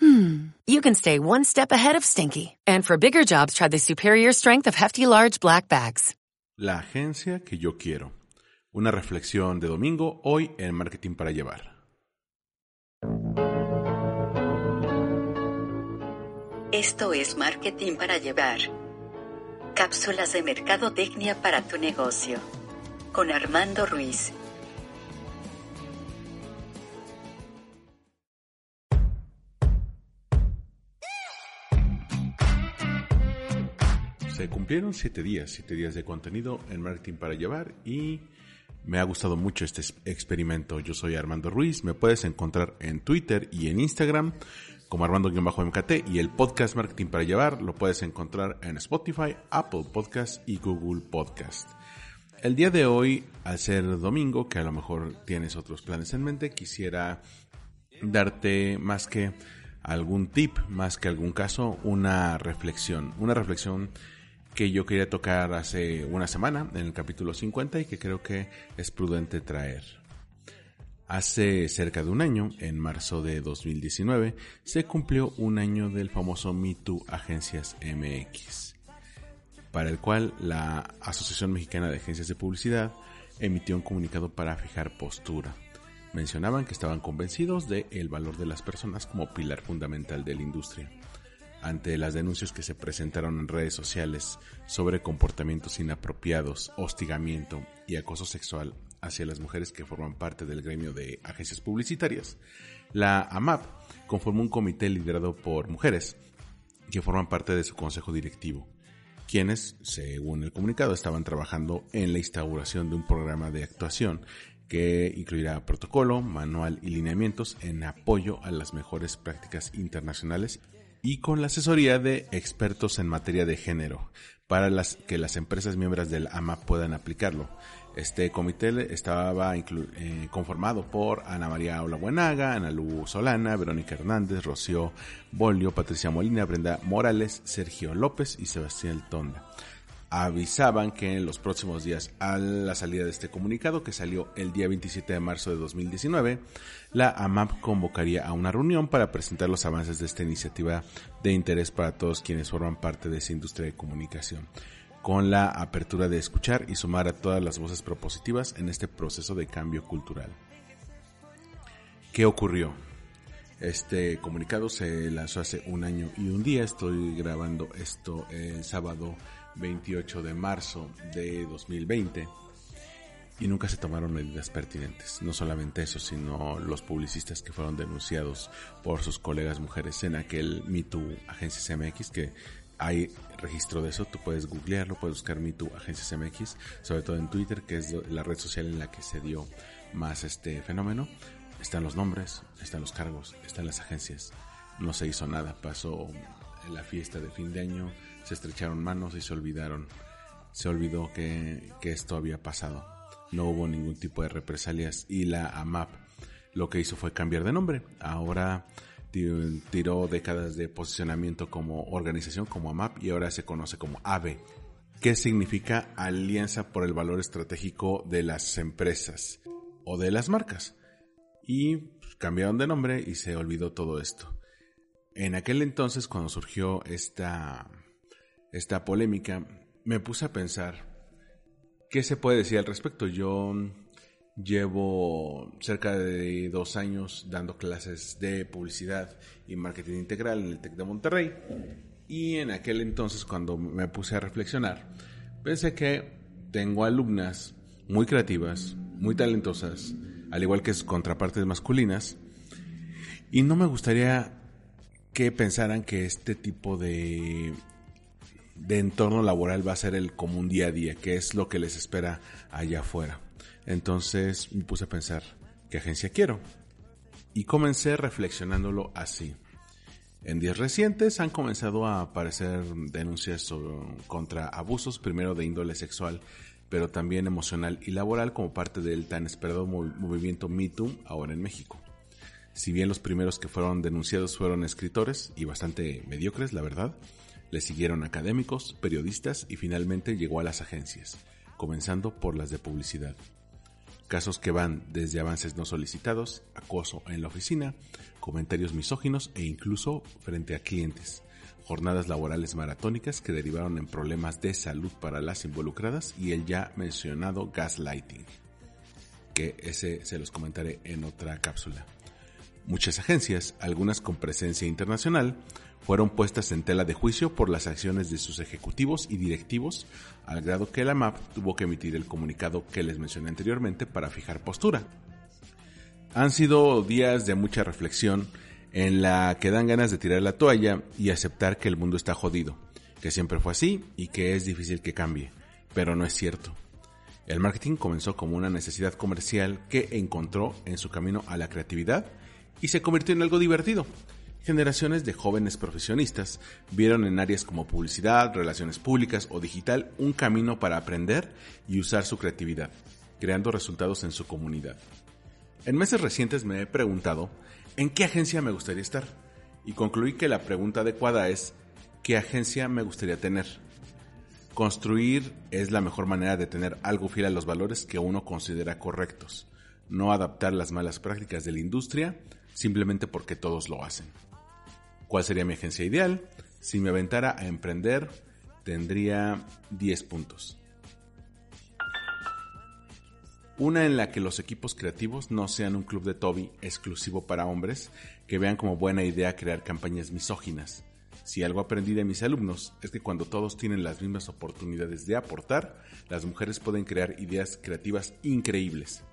hmm, you can stay one step ahead of stinky. And for bigger jobs, try the superior strength of Hefty Large Black Bags. La agencia que yo quiero. Una reflexión de domingo hoy en Marketing para Llevar. Esto es Marketing para Llevar. Cápsulas de mercadotecnia para tu negocio. Con Armando Ruiz. Cumplieron siete días, siete días de contenido en Marketing para Llevar y me ha gustado mucho este experimento. Yo soy Armando Ruiz, me puedes encontrar en Twitter y en Instagram como Armando-MKT y el podcast Marketing para Llevar lo puedes encontrar en Spotify, Apple Podcast y Google Podcast. El día de hoy, al ser domingo, que a lo mejor tienes otros planes en mente, quisiera darte más que algún tip, más que algún caso, una reflexión. Una reflexión que yo quería tocar hace una semana en el capítulo 50 y que creo que es prudente traer. Hace cerca de un año, en marzo de 2019, se cumplió un año del famoso Me Too Agencias MX, para el cual la Asociación Mexicana de Agencias de Publicidad emitió un comunicado para fijar postura. Mencionaban que estaban convencidos de el valor de las personas como pilar fundamental de la industria ante las denuncias que se presentaron en redes sociales sobre comportamientos inapropiados, hostigamiento y acoso sexual hacia las mujeres que forman parte del gremio de agencias publicitarias, la AMAP conformó un comité liderado por mujeres que forman parte de su consejo directivo, quienes, según el comunicado, estaban trabajando en la instauración de un programa de actuación que incluirá protocolo, manual y lineamientos en apoyo a las mejores prácticas internacionales y con la asesoría de expertos en materia de género para las, que las empresas miembros del AMA puedan aplicarlo. Este comité estaba eh, conformado por Ana María Ola Buenaga, Ana Lu Solana, Verónica Hernández, Rocío Bolio, Patricia Molina, Brenda Morales, Sergio López y Sebastián Tonda avisaban que en los próximos días, a la salida de este comunicado, que salió el día 27 de marzo de 2019, la AMAP convocaría a una reunión para presentar los avances de esta iniciativa de interés para todos quienes forman parte de esa industria de comunicación, con la apertura de escuchar y sumar a todas las voces propositivas en este proceso de cambio cultural. ¿Qué ocurrió? Este comunicado se lanzó hace un año y un día. Estoy grabando esto el sábado 28 de marzo de 2020 y nunca se tomaron medidas pertinentes. No solamente eso, sino los publicistas que fueron denunciados por sus colegas mujeres en aquel MeToo Agencias MX, que hay registro de eso, tú puedes googlearlo, puedes buscar MeToo Agencias MX, sobre todo en Twitter, que es la red social en la que se dio más este fenómeno. Están los nombres, están los cargos, están las agencias. No se hizo nada, pasó la fiesta de fin de año, se estrecharon manos y se olvidaron. Se olvidó que, esto había pasado. No hubo ningún tipo de represalias y la AMAP lo que hizo fue cambiar de nombre. Ahora tiró décadas de posicionamiento como organización, como AMAP, y ahora se conoce como AVE, que significa Alianza por el Valor Estratégico de las Empresas o de las Marcas. Y cambiaron de nombre y se olvidó todo esto. En aquel entonces, cuando surgió esta esta polémica, me puse a pensar qué se puede decir al respecto. Yo llevo cerca de dos años dando clases de publicidad y marketing integral en el TEC de Monterrey. Y en aquel entonces, cuando me puse a reflexionar, pensé que tengo alumnas muy creativas, muy talentosas, al igual que sus contrapartes masculinas, y no me gustaría que pensaran que este tipo de de entorno laboral va a ser el común día a día, que es lo que les espera allá afuera. Entonces me puse a pensar, ¿qué agencia quiero? Y comencé reflexionándolo así. En días recientes han comenzado a aparecer denuncias contra abusos, primero de índole sexual, pero también emocional y laboral como parte del tan esperado movimiento MeToo ahora en México. Si bien los primeros que fueron denunciados fueron escritores y bastante mediocres, la verdad, le siguieron académicos, periodistas y finalmente llegó a las agencias, comenzando por las de publicidad. Casos que van desde avances no solicitados, acoso en la oficina, comentarios misóginos e incluso frente a clientes. Jornadas laborales maratónicas que derivaron en problemas de salud para las involucradas y el ya mencionado gaslighting, que ese se los comentaré en otra cápsula. Muchas agencias, algunas con presencia internacional, fueron puestas en tela de juicio por las acciones de sus ejecutivos y directivos, al grado que la MAP tuvo que emitir el comunicado que les mencioné anteriormente para fijar postura. Han sido días de mucha reflexión en la que dan ganas de tirar la toalla y aceptar que el mundo está jodido, que siempre fue así y que es difícil que cambie, pero no es cierto. El marketing comenzó como una necesidad comercial que encontró en su camino a la creatividad y se convirtió en algo divertido. Generaciones de jóvenes profesionistas vieron en áreas como publicidad, relaciones públicas o digital un camino para aprender y usar su creatividad, creando resultados en su comunidad. En meses recientes me he preguntado en qué agencia me gustaría estar y concluí que la pregunta adecuada es ¿qué agencia me gustaría tener? Construir es la mejor manera de tener algo fiel a los valores que uno considera correctos, no adaptar las malas prácticas de la industria simplemente porque todos lo hacen. ¿Cuál sería mi agencia ideal? Si me aventara a emprender, tendría 10 puntos. Una en la que los equipos creativos no sean un club de Toby exclusivo para hombres que vean como buena idea crear campañas misóginas. Si algo aprendí de mis alumnos es que cuando todos tienen las mismas oportunidades de aportar, las mujeres pueden crear ideas creativas increíbles.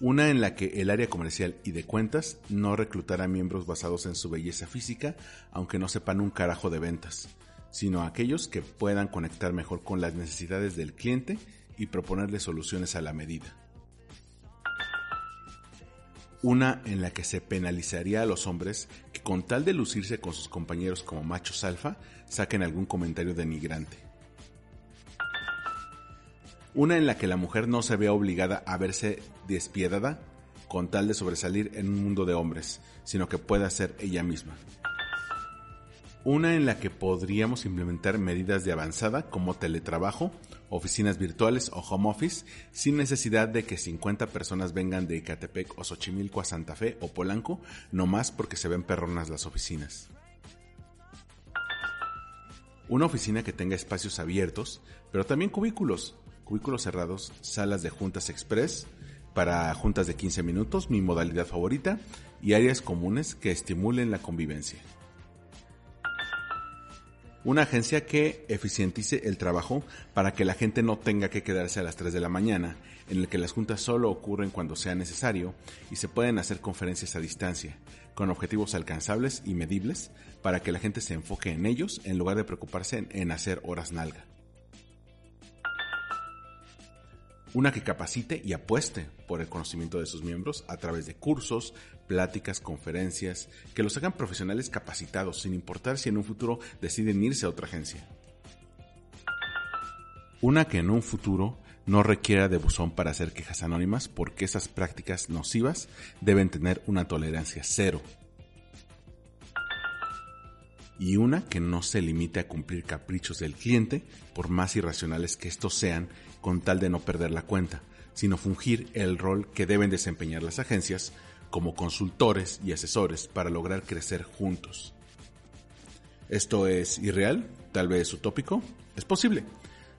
Una en la que el área comercial y de cuentas no reclutará miembros basados en su belleza física, aunque no sepan un carajo de ventas sino aquellos que puedan conectar mejor con las necesidades del cliente y proponerle soluciones a la medida. Una en la que se penalizaría a los hombres que con tal de lucirse con sus compañeros como machos alfa, saquen algún comentario denigrante. Una en la que la mujer no se vea obligada a verse despiadada con tal de sobresalir en un mundo de hombres, sino que pueda ser ella misma. Una en la que podríamos implementar medidas de avanzada como teletrabajo, oficinas virtuales o home office sin necesidad de que 50 personas vengan de Ecatepec o Xochimilco a Santa Fe o Polanco, no más porque se ven perronas las oficinas. Una oficina que tenga espacios abiertos, pero también cubículos, cubículos cerrados, salas de juntas express para juntas de 15 minutos, mi modalidad favorita, y áreas comunes que estimulen la convivencia. Una agencia que eficientice el trabajo para que la gente no tenga que quedarse a las 3 de la mañana, en el que las juntas solo ocurren cuando sea necesario y se pueden hacer conferencias a distancia, con objetivos alcanzables y medibles para que la gente se enfoque en ellos en lugar de preocuparse en, hacer horas nalga. Una que capacite y apueste por el conocimiento de sus miembros a través de cursos, pláticas, conferencias, que los hagan profesionales capacitados, sin importar si en un futuro deciden irse a otra agencia. Una que en un futuro no requiera de buzón para hacer quejas anónimas porque esas prácticas nocivas deben tener una tolerancia cero. Y una que no se limite a cumplir caprichos del cliente, por más irracionales que estos sean, con tal de no perder la cuenta, sino fungir el rol que deben desempeñar las agencias como consultores y asesores para lograr crecer juntos. ¿Esto es irreal? ¿Tal vez utópico? Es posible.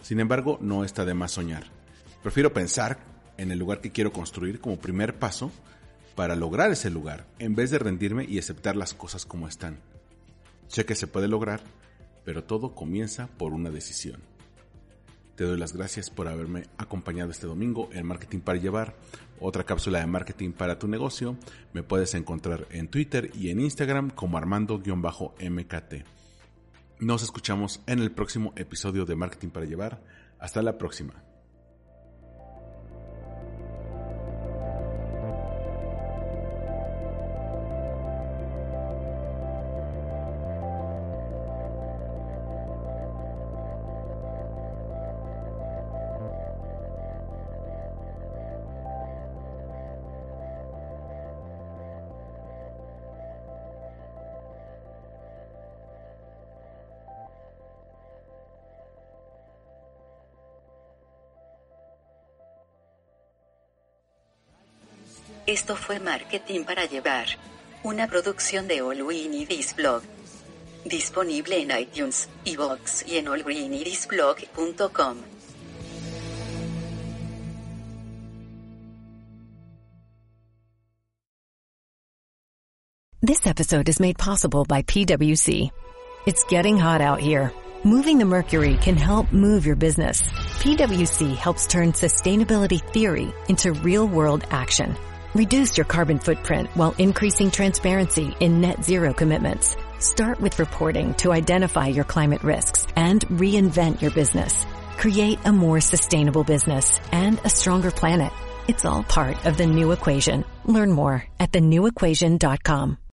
Sin embargo, no está de más soñar. Prefiero pensar en el lugar que quiero construir como primer paso para lograr ese lugar, en vez de rendirme y aceptar las cosas como están. Sé que se puede lograr, pero todo comienza por una decisión. Te doy las gracias por haberme acompañado este domingo en Marketing para Llevar, otra cápsula de marketing para tu negocio. Me puedes encontrar en Twitter y en Instagram como Armando-MKT. Nos escuchamos en el próximo episodio de Marketing para Llevar. Hasta la próxima. Esto fue Marketing para Llevar. Una producción de All Need Blog. Disponible en iTunes, iVoox y en allweenidisblog.com. This episode is made possible by PwC. It's getting hot out here. Moving the mercury can help move your business. PwC helps turn sustainability theory into real world action. Reduce your carbon footprint while increasing transparency in net zero commitments. Start with reporting to identify your climate risks and reinvent your business. Create a more sustainable business and a stronger planet. It's all part of the new equation. Learn more at thenewequation.com.